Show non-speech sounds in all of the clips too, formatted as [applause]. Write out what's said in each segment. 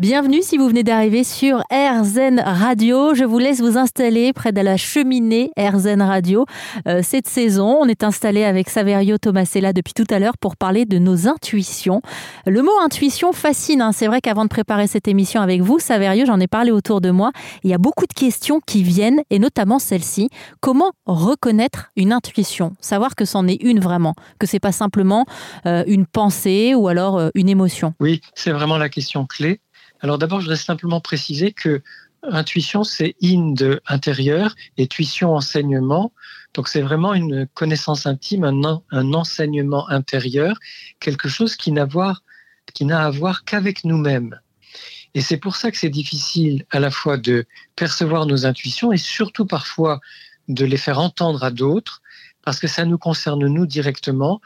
Bienvenue si vous venez d'arriver sur RZN Radio. Je vous laisse vous installer près de la cheminée RZN Radio. Euh, cette saison, on est installé avec Saverio Tomasella depuis tout à l'heure pour parler de nos intuitions. Le mot intuition fascine. Hein. C'est vrai qu'avant de préparer cette émission avec vous, Saverio, j'en ai parlé autour de moi. Il y a beaucoup de questions qui viennent et notamment celle-ci. Comment reconnaître une intuition? Savoir que c'en est une vraiment, que c'est pas simplement euh, une pensée ou alors euh, une émotion. Oui, c'est vraiment la question clé. Alors d'abord, je voudrais simplement préciser que intuition, c'est in de intérieur et tuition, enseignement. Donc c'est vraiment une connaissance intime, un, un enseignement intérieur, quelque chose qui n'a à voir qu'avec nous-mêmes. Et c'est pour ça que c'est difficile à la fois de percevoir nos intuitions et surtout parfois de les faire entendre à d'autres, parce que ça nous concerne nous directement.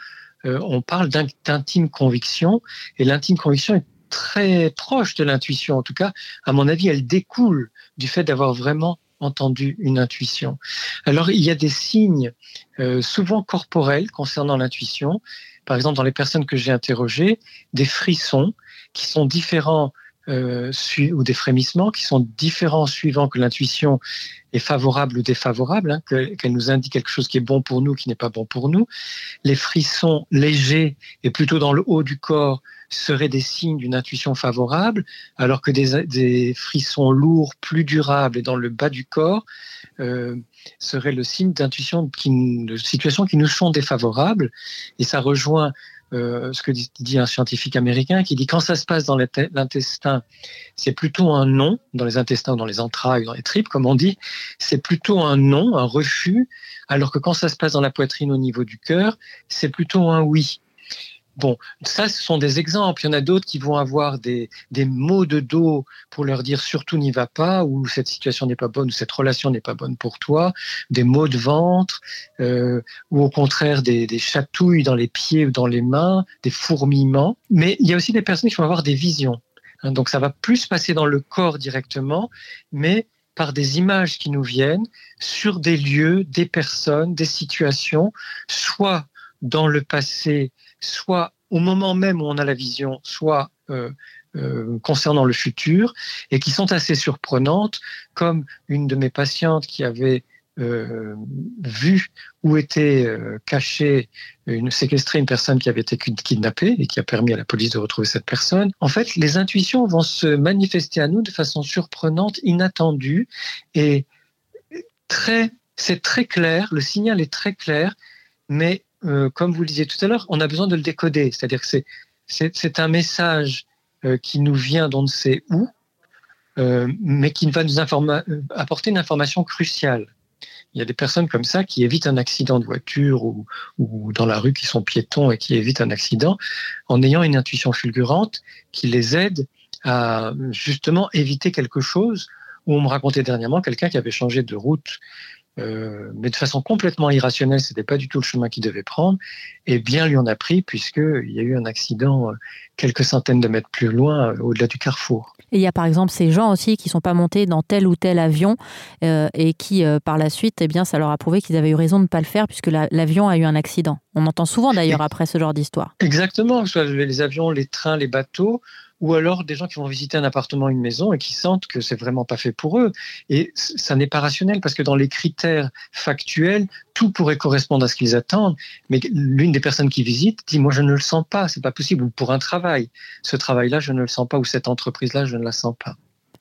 Euh, on parle d'intime conviction, et l'intime conviction est très proche de l'intuition. En tout cas, à mon avis, elle découle du fait d'avoir vraiment entendu une intuition. Alors, il y a des signes euh, souvent corporels concernant l'intuition. Par exemple, dans les personnes que j'ai interrogées, des frissons qui sont différents euh, ou des frémissements qui sont différents suivant que l'intuition est favorable ou défavorable, hein, qu'elle nous indique quelque chose qui est bon pour nous, qui n'est pas bon pour nous. Les frissons légers et plutôt dans le haut du corps seraient des signes d'une intuition favorable, alors que des, frissons lourds, plus durables et dans le bas du corps euh, seraient le signe d'intuition, de situations qui nous sont défavorables. Et ça rejoint euh, ce que dit un scientifique américain qui dit quand ça se passe dans l'intestin, c'est plutôt un non, dans les intestins, dans les entrailles, dans les tripes, comme on dit, c'est plutôt un non, un refus, alors que quand ça se passe dans la poitrine au niveau du cœur, c'est plutôt un oui. Bon, ça, ce sont des exemples. Il y en a d'autres qui vont avoir des, des maux de dos pour leur dire surtout n'y va pas, ou cette situation n'est pas bonne, ou cette relation n'est pas bonne pour toi, des maux de ventre, euh, ou au contraire des, des chatouilles dans les pieds ou dans les mains, des fourmillements. Mais il y a aussi des personnes qui vont avoir des visions. Hein, donc ça va plus passer dans le corps directement, mais par des images qui nous viennent sur des lieux, des personnes, des situations, soit dans le passé soit au moment même où on a la vision, soit euh, euh, concernant le futur, et qui sont assez surprenantes, comme une de mes patientes qui avait euh, vu où était cachée, une, séquestrée une personne qui avait été kidnappée et qui a permis à la police de retrouver cette personne. En fait, les intuitions vont se manifester à nous de façon surprenante, inattendue, et très, c'est très clair, le signal est très clair, mais euh, comme vous le disiez tout à l'heure, on a besoin de le décoder. C'est-à-dire que c'est un message euh, qui nous vient d'on ne sait où, euh, mais qui va nous apporter une information cruciale. Il y a des personnes comme ça qui évitent un accident de voiture ou, ou, dans la rue qui sont piétons et qui évitent un accident en ayant une intuition fulgurante qui les aide à justement éviter quelque chose. Où on me racontait dernièrement quelqu'un qui avait changé de route euh, mais de façon complètement irrationnelle, c'était pas du tout le chemin qu'il devait prendre, et bien lui en a pris puisqu'il y a eu un accident euh, quelques centaines de mètres plus loin, euh, au-delà du carrefour. Et il y a par exemple ces gens aussi qui sont pas montés dans tel ou tel avion et qui par la suite, eh bien, ça leur a prouvé qu'ils avaient eu raison de ne pas le faire puisque l'avion a eu un accident. On entend souvent d'ailleurs après ce genre d'histoire. Exactement, soit les avions, les trains, les bateaux, ou alors des gens qui vont visiter un appartement, une maison et qui sentent que c'est vraiment pas fait pour eux. Et ça n'est pas rationnel parce que dans les critères factuels, tout pourrait correspondre à ce qu'ils attendent. Mais l'une des personnes qui visitent dit moi je ne le sens pas, c'est pas possible. Ou pour un travail, ce travail-là je ne le sens pas, ou cette entreprise-là je ne la sens pas.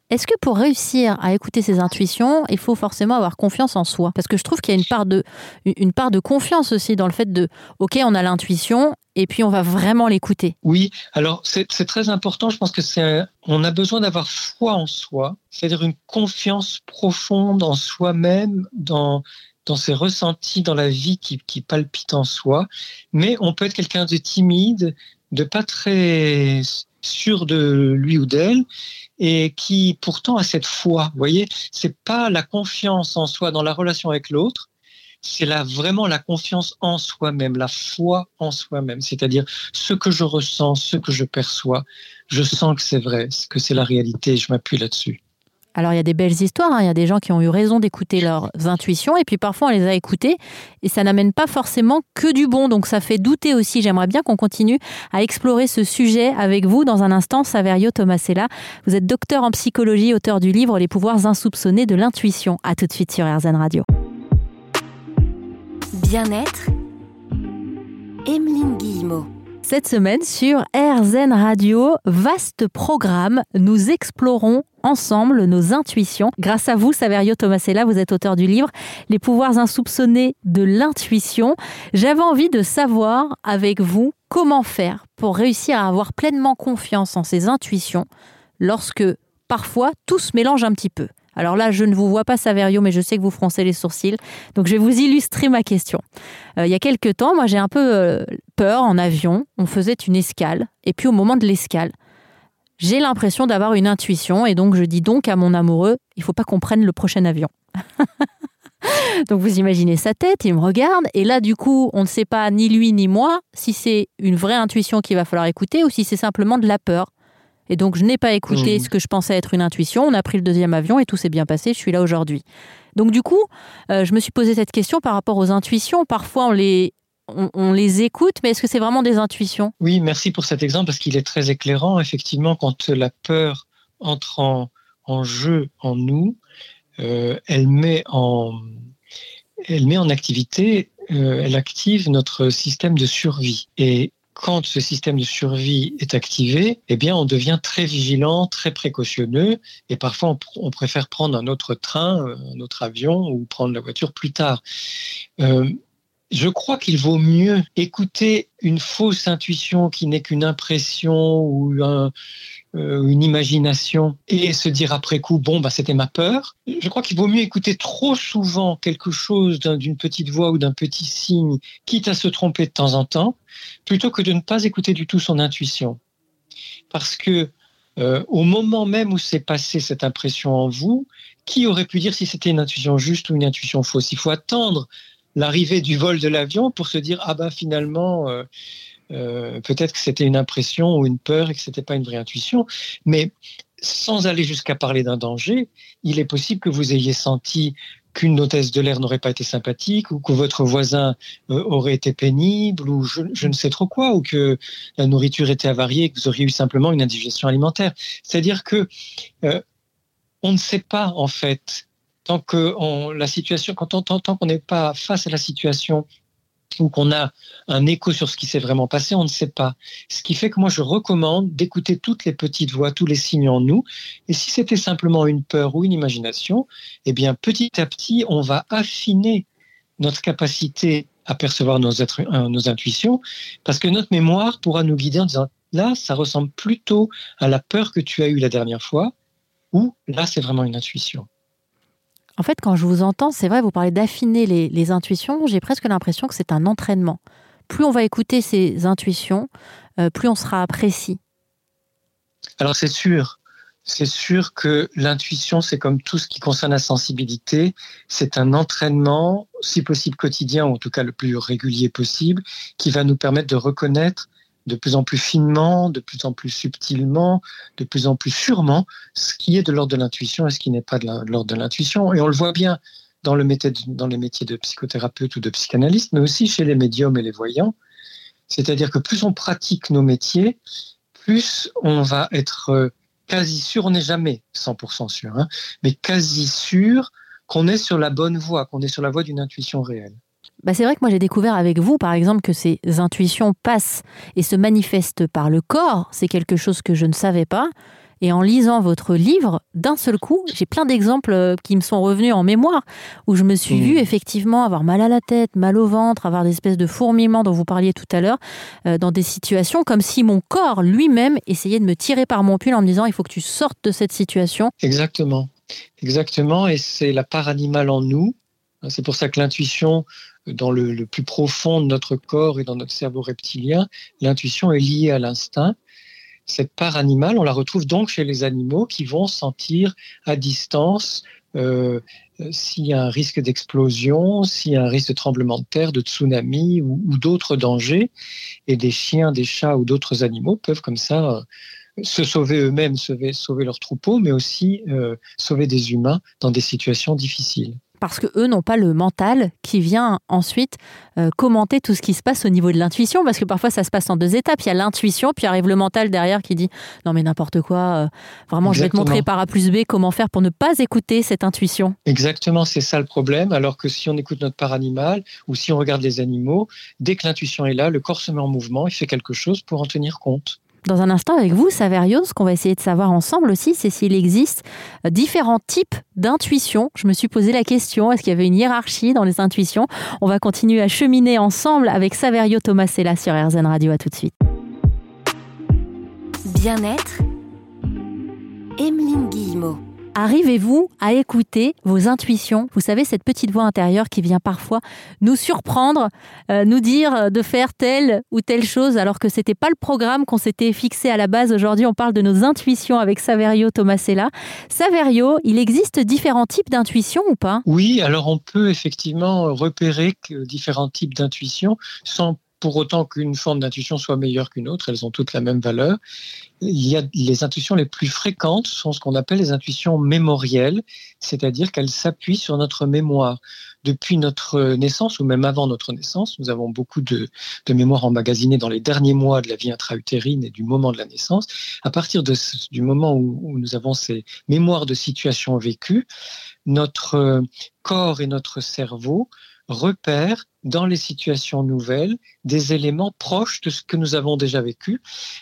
Est-ce que pour réussir à écouter ses intuitions, il faut forcément avoir confiance en soi? Parce que je trouve qu'il y a une part, de, une part de confiance aussi dans le fait de, OK, on a l'intuition, et puis on va vraiment l'écouter. Oui, alors c'est très important. Je pense que c'est on a besoin d'avoir foi en soi, c'est-à-dire une confiance profonde en soi-même, dans dans ses ressentis, dans la vie qui, qui palpite en soi. Mais on peut être quelqu'un de timide, de pas très sûr de lui ou d'elle, et qui pourtant a cette foi. Vous voyez, c'est pas la confiance en soi dans la relation avec l'autre, c'est là vraiment la confiance en soi-même, la foi en soi-même, c'est-à-dire ce que je ressens, ce que je perçois, je sens que c'est vrai, que c'est la réalité, je m'appuie là-dessus. Alors il y a des belles histoires, hein. il y a des gens qui ont eu raison d'écouter leurs intuitions et puis parfois on les a écoutées et ça n'amène pas forcément que du bon. Donc ça fait douter aussi. J'aimerais bien qu'on continue à explorer ce sujet avec vous dans un instant. Saverio Tomasella, vous êtes docteur en psychologie, auteur du livre Les pouvoirs insoupçonnés de l'intuition. À tout de suite sur RZN Radio. Bien-être, Emeline Guillemot. Cette semaine sur RZN Radio, vaste programme, nous explorons ensemble nos intuitions. Grâce à vous, Saverio Tomasella, vous êtes auteur du livre Les pouvoirs insoupçonnés de l'intuition. J'avais envie de savoir avec vous comment faire pour réussir à avoir pleinement confiance en ses intuitions lorsque parfois tout se mélange un petit peu. Alors là, je ne vous vois pas, Saverio, mais je sais que vous froncez les sourcils. Donc je vais vous illustrer ma question. Euh, il y a quelques temps, moi j'ai un peu euh, peur en avion. On faisait une escale. Et puis au moment de l'escale, j'ai l'impression d'avoir une intuition. Et donc je dis donc à mon amoureux, il faut pas qu'on prenne le prochain avion. [laughs] donc vous imaginez sa tête, il me regarde. Et là, du coup, on ne sait pas ni lui ni moi si c'est une vraie intuition qu'il va falloir écouter ou si c'est simplement de la peur. Et donc, je n'ai pas écouté mmh. ce que je pensais être une intuition. On a pris le deuxième avion et tout s'est bien passé. Je suis là aujourd'hui. Donc, du coup, euh, je me suis posé cette question par rapport aux intuitions. Parfois, on les, on, les écoute, mais est-ce que c'est vraiment des intuitions? Oui, merci pour cet exemple parce qu'il est très éclairant. Effectivement, quand la peur entre en, jeu en nous, euh, elle, met en, elle met en activité, euh, elle active notre système de survie. Et quand ce système de survie est activé, eh bien, on devient très vigilant, très précautionneux, et parfois on, préfère prendre un autre train, un autre avion ou prendre la voiture plus tard. Euh, je crois qu'il vaut mieux écouter une fausse intuition qui n'est qu'une impression ou euh, une imagination et se dire après coup, bon, bah, c'était ma peur. Je crois qu'il vaut mieux écouter trop souvent quelque chose d'une petite voix ou d'un petit signe, quitte à se tromper de temps en temps, plutôt que de ne pas écouter du tout son intuition. Parce que euh, au moment même où s'est passée cette impression en vous, qui aurait pu dire si c'était une intuition juste ou une intuition fausse? Il faut attendre l'arrivée du vol de l'avion pour se dire ah bah finalement euh, euh, peut-être que c'était une impression ou une peur et que c'était pas une vraie intuition, mais sans aller jusqu'à parler d'un danger, il est possible que vous ayez senti qu'une hôtesse de l'air n'aurait pas été sympathique ou que votre voisin euh, aurait été pénible ou je, ne sais trop quoi ou que la nourriture était avariée et que vous auriez eu simplement une indigestion alimentaire. C'est-à-dire que on ne sait pas en fait tant que la situation, quand on, tant qu'on n'est pas face à la situation ou qu'on a un écho sur ce qui s'est vraiment passé, on ne sait pas. Ce qui fait que moi, je recommande d'écouter toutes les petites voix, tous les signes en nous. Et si c'était simplement une peur ou une imagination, eh bien, petit à petit, on va affiner notre capacité à percevoir nos, euh, nos intuitions, parce que notre mémoire pourra nous guider en disant, là, ça ressemble plutôt à la peur que tu as eue la dernière fois, ou là, c'est vraiment une intuition. En fait, quand je vous entends, c'est vrai, vous parlez d'affiner les, intuitions, j'ai presque l'impression que c'est un entraînement. Plus on va écouter ces intuitions, euh, plus on sera précis. Alors c'est sûr, c'est sûr que l'intuition, c'est comme tout ce qui concerne la sensibilité, c'est un entraînement, si possible quotidien, ou en tout cas le plus régulier possible, qui va nous permettre de reconnaître de plus en plus finement, de plus en plus subtilement, de plus en plus sûrement ce qui est de l'ordre de l'intuition et ce qui n'est pas de l'ordre de l'intuition. Et on le voit bien dans, le métier, dans les métiers de psychothérapeute ou de psychanalyste, mais aussi chez les médiums et les voyants. C'est-à-dire que plus on pratique nos métiers, plus on va être euh, quasi sûr, on n'est jamais 100% sûr, hein, mais quasi sûr qu'on est sur la bonne voie, qu'on est sur la voie d'une intuition réelle. Bah c'est vrai que moi j'ai découvert avec vous, par exemple, que ces intuitions passent et se manifestent par le corps. C'est quelque chose que je ne savais pas. Et en lisant votre livre, d'un seul coup, j'ai plein d'exemples euh, qui me sont revenus en mémoire, où je me suis mmh. vue effectivement avoir mal à la tête, mal au ventre, avoir des espèces de fourmillements dont vous parliez tout à l'heure, euh, dans des situations comme si mon corps lui-même essayait de me tirer par mon pull en me disant il faut que tu sortes de cette situation. Exactement. Exactement. Et c'est la part animale en nous. C'est pour ça que l'intuition, dans le, plus profond de notre corps et dans notre cerveau reptilien, l'intuition est liée à l'instinct. Cette part animale, on la retrouve donc chez les animaux qui vont sentir à distance euh, s'il y a un risque d'explosion, s'il y a un risque de tremblement de terre, de tsunami ou, d'autres dangers. Et des chiens, des chats ou d'autres animaux peuvent comme ça se sauver eux-mêmes, sauver, sauver leur troupeau, mais aussi sauver des humains dans des situations difficiles parce que eux n'ont pas le mental qui vient ensuite euh, commenter tout ce qui se passe au niveau de l'intuition, parce que parfois ça se passe en deux étapes. Il y a l'intuition, puis arrive le mental derrière qui dit non mais n'importe quoi, euh, vraiment je vais te montrer par A plus B comment faire pour ne pas écouter cette intuition. Exactement, c'est ça le problème. Alors que si on écoute notre part animal ou si on regarde les animaux, dès que l'intuition est là, le corps se met en mouvement, il fait quelque chose pour en tenir compte. Dans un instant avec vous, Saverio, ce qu'on va essayer de savoir ensemble aussi, c'est s'il existe euh, différents types d'intuition. Je me suis posé la question, est-ce qu'il y avait une hiérarchie dans les intuitions? On va continuer à cheminer ensemble avec Saverio Tomasella sur RZN Radio. À tout de suite. Bien-être, Emeline Guillemot. Arrivez-vous à écouter vos intuitions? Vous savez, cette petite voix intérieure qui vient parfois nous surprendre, euh, nous dire de faire telle ou telle chose alors que c'était pas le programme qu'on s'était fixé à la base. Aujourd'hui, on parle de nos intuitions avec Saverio Tomasella. Saverio, il existe différents types d'intuitions ou pas? Oui, alors on peut effectivement repérer différents types d'intuitions sans pour autant qu'une forme d'intuition soit meilleure qu'une autre, elles ont toutes la même valeur. Il y a les intuitions les plus fréquentes sont ce qu'on appelle les intuitions mémorielles, c'est-à-dire qu'elles s'appuient sur notre mémoire. Depuis notre naissance ou même avant notre naissance, nous avons beaucoup de, de mémoire emmagasinée dans les derniers mois de la vie intra-utérine et du moment de la naissance. À partir du moment où nous avons ces mémoires de situations vécues, notre corps et notre cerveau repère dans les situations nouvelles des éléments proches de ce que nous avons déjà vécu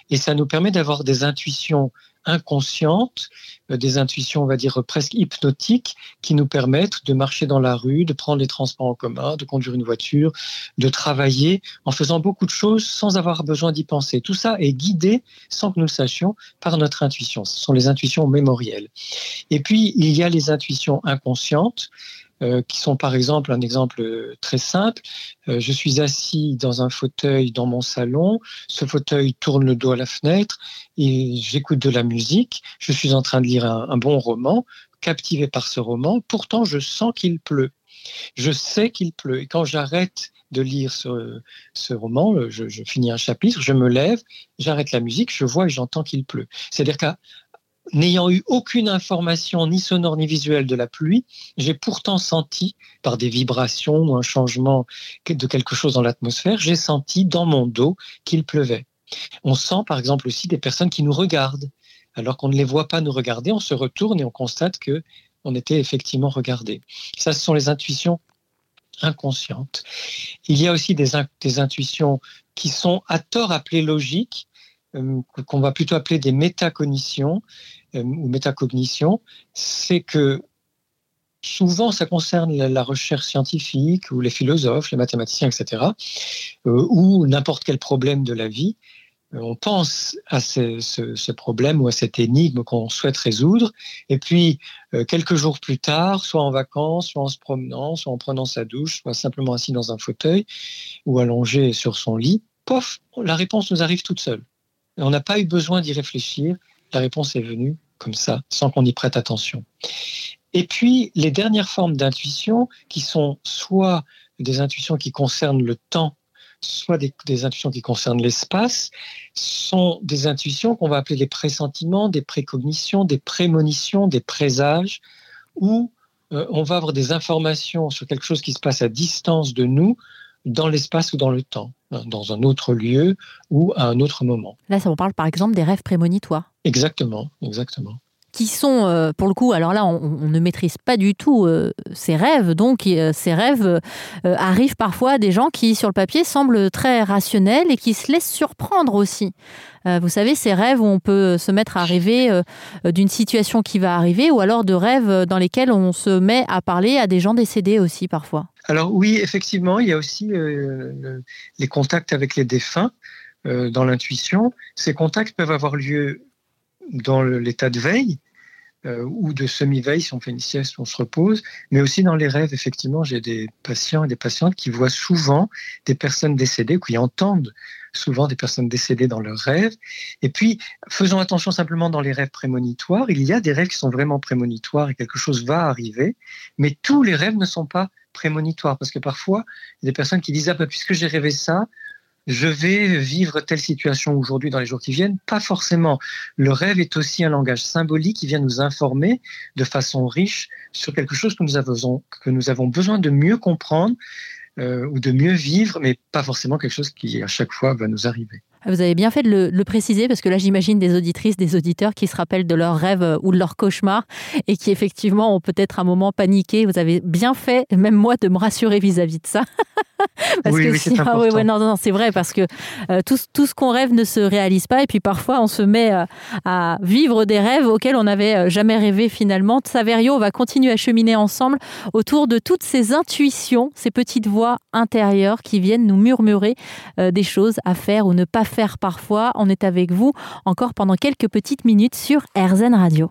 et ça nous permet d'avoir des intuitions inconscientes, euh, des intuitions, on va dire, presque hypnotiques, qui nous permettent de marcher dans la rue, de prendre les transports en commun, de conduire une voiture, de travailler en faisant beaucoup de choses sans avoir besoin d'y penser. Tout ça est guidé, sans que nous le sachions, par notre intuition. Ce sont les intuitions mémorielles. Et puis, il y a les intuitions inconscientes euh, qui sont par exemple un exemple très simple. Euh, je suis assis dans un fauteuil dans mon salon, ce fauteuil tourne le dos à la fenêtre et j'écoute de la musique, je suis en train de lire un, bon roman, captivé par ce roman, pourtant je sens qu'il pleut. Je sais qu'il pleut et quand j'arrête de lire ce, ce roman, je, je, finis un chapitre, je me lève, j'arrête la musique, je vois et j'entends qu'il pleut. C'est-à-dire qu'à n'ayant eu aucune information ni sonore ni visuelle de la pluie, j'ai pourtant senti, par des vibrations ou un changement de quelque chose dans l'atmosphère, j'ai senti dans mon dos qu'il pleuvait. On sent par exemple aussi des personnes qui nous regardent. Alors qu'on ne les voit pas nous regarder, on se retourne et on constate que on était effectivement regardé. Ça, ce sont les intuitions inconscientes. Il y a aussi des, des intuitions qui sont à tort appelées logiques, qu'on va plutôt appeler des métacognitions euh, ou métacognition, c'est que souvent ça concerne la recherche scientifique ou les philosophes, les mathématiciens, etc., euh, ou n'importe quel problème de la vie. On pense à ce, problème ou à cette énigme qu'on souhaite résoudre, et puis quelques jours plus tard, soit en vacances, soit en se promenant, soit en prenant sa douche, soit simplement assis dans un fauteuil ou allongé sur son lit, pof, la réponse nous arrive toute seule. On n'a pas eu besoin d'y réfléchir. La réponse est venue comme ça, sans qu'on y prête attention. Et puis, les dernières formes d'intuition, qui sont soit des intuitions qui concernent le temps, soit des, intuitions qui concernent l'espace, sont des intuitions qu'on va appeler des pressentiments, des précognitions, des prémonitions, des présages, où euh, on va avoir des informations sur quelque chose qui se passe à distance de nous, dans l'espace ou dans le temps, dans un autre lieu ou à un autre moment. Là, ça on parle par exemple des rêves prémonitoires. Exactement, exactement qui sont, euh, pour le coup, alors là, on, ne maîtrise pas du tout euh, ces rêves. Donc, euh, ces rêves arrivent parfois à des gens qui, sur le papier, semblent très rationnels et qui se laissent surprendre aussi. vous savez, ces rêves où on peut se mettre à rêver d'une situation qui va arriver ou alors de rêves dans lesquels on se met à parler à des gens décédés aussi parfois. Alors oui, effectivement, il y a aussi les contacts avec les défunts dans l'intuition. Ces contacts peuvent avoir lieu dans l'état de veille euh, ou de semi-veille si on fait une sieste, on se repose, mais aussi dans les rêves. Effectivement, j'ai des patients et des patientes qui voient souvent des personnes décédées, qui entendent souvent des personnes décédées dans leurs rêves. Et puis, faisons attention simplement dans les rêves prémonitoires. Il y a des rêves qui sont vraiment prémonitoires et quelque chose va arriver, mais tous les rêves ne sont pas prémonitoires parce que parfois, il y a des personnes qui disent ah bah, puisque j'ai rêvé ça, je vais vivre telle situation aujourd'hui dans les jours qui viennent. Pas forcément. Le rêve est aussi un langage symbolique qui vient nous informer de façon riche sur quelque chose que nous avons, besoin de mieux comprendre euh, ou de mieux vivre, mais pas forcément quelque chose qui à chaque fois va nous arriver. Vous avez bien fait de le, préciser parce que là, j'imagine des auditrices, des auditeurs qui se rappellent de leurs rêves euh, ou de leurs cauchemars et qui effectivement ont peut-être un moment paniqué. Vous avez bien fait, même moi, de me rassurer vis-à-vis de ça. [laughs] parce oui, que oui, ah, non, non, c'est vrai parce que euh, tout, tout, ce qu'on rêve ne se réalise pas et puis parfois on se met euh, à vivre des rêves auxquels on n'avait jamais rêvé finalement. Saverio, on va continuer à cheminer ensemble autour de toutes ces intuitions, ces petites voix intérieures qui viennent nous murmurer des choses à faire ou ne pas faire parfois. On est avec vous encore pendant quelques petites minutes sur RZN Radio.